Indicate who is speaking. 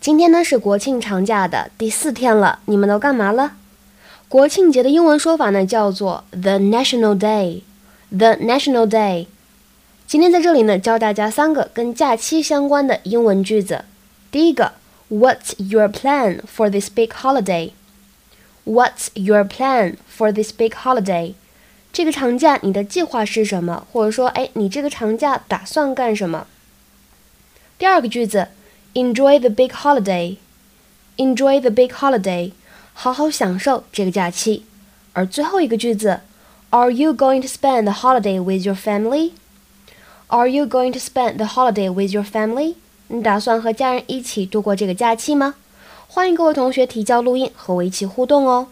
Speaker 1: 今天呢是国庆长假的第四天了，你们都干嘛了？国庆节的英文说法呢叫做 the National Day。the National Day。今天在这里呢教大家三个跟假期相关的英文句子。第一个，What's your plan for this big holiday？What's your plan for this big holiday？这个长假你的计划是什么？或者说，哎，你这个长假打算干什么？第二个句子。Enjoy the big holiday. Enjoy the big holiday. 好好享受这个假期。而最后一个句子，Are you going to spend the holiday with your family? Are you going to spend the holiday with your family? 你打算和家人一起度过这个假期吗？欢迎各位同学提交录音和我一起互动哦。